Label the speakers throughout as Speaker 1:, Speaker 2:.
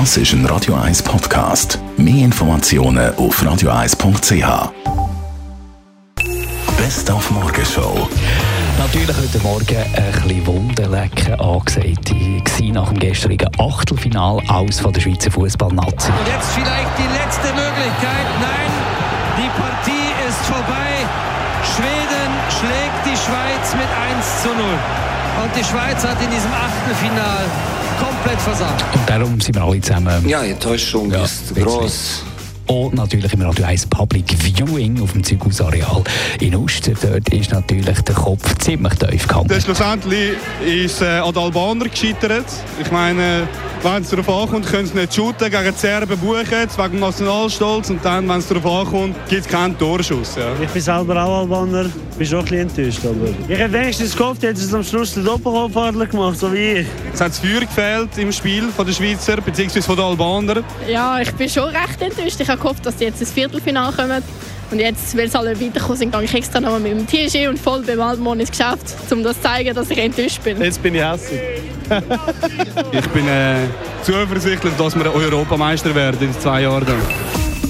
Speaker 1: Das ist ein Radio 1 Podcast. Mehr Informationen auf radio1.ch. Best auf Morgenshow.
Speaker 2: Natürlich heute Morgen ein bisschen Wundenlecken angesagt. Ich nach dem gestrigen Achtelfinal aus von der Schweizer Fußballnazi.
Speaker 3: Und jetzt vielleicht die letzte Möglichkeit. Nein, die Partie ist vorbei. Schweden schlägt die Schweiz mit 1 zu 0. Und die Schweiz hat in diesem Achtelfinal komplett versagt.
Speaker 2: Und darum sind wir alle zusammen.
Speaker 4: Ja, die Enttäuschung ja, ist groß.
Speaker 2: Und natürlich im Radio 1 Public Viewing auf dem Zygausareal in Uster. Dort ist natürlich der Kopf ziemlich tief gehabt.
Speaker 5: Schlussendlich ist äh, an den Albaner gescheitert. Ich meine, wenn es darauf ankommt, können sie nicht shooten, gegen die Serben buchen, wegen dem Nationalstolz. Und dann, wenn es darauf ankommt, gibt es keinen Torschuss. Ja.
Speaker 6: Ich bin selber auch Albaner, bin schon ein bisschen enttäuscht. Aber ich hätte wenigstens gehofft, hätte es am Schluss den Doppelhochadler gemacht, so wie ich.
Speaker 5: Es hat das Feuer gefehlt im Spiel von der Schweizer, bzw. von den Albanern.
Speaker 7: Ja, ich bin schon recht enttäuscht. Ich habe gehofft, dass sie jetzt ins Viertelfinale kommen. Und jetzt, weil sie alle weitergekommen sind, gehe ich extra noch mit dem TG und voll beim Waldmann ins Geschäft, um das zu zeigen, dass ich enttäuscht bin.
Speaker 5: Jetzt bin ich hässlich. ich bin äh, zuversichtlich, dass wir Europameister werden in zwei Jahren.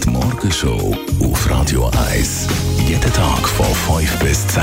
Speaker 1: Die Morgenshow auf Radio 1. Jeden Tag von 5 bis 10.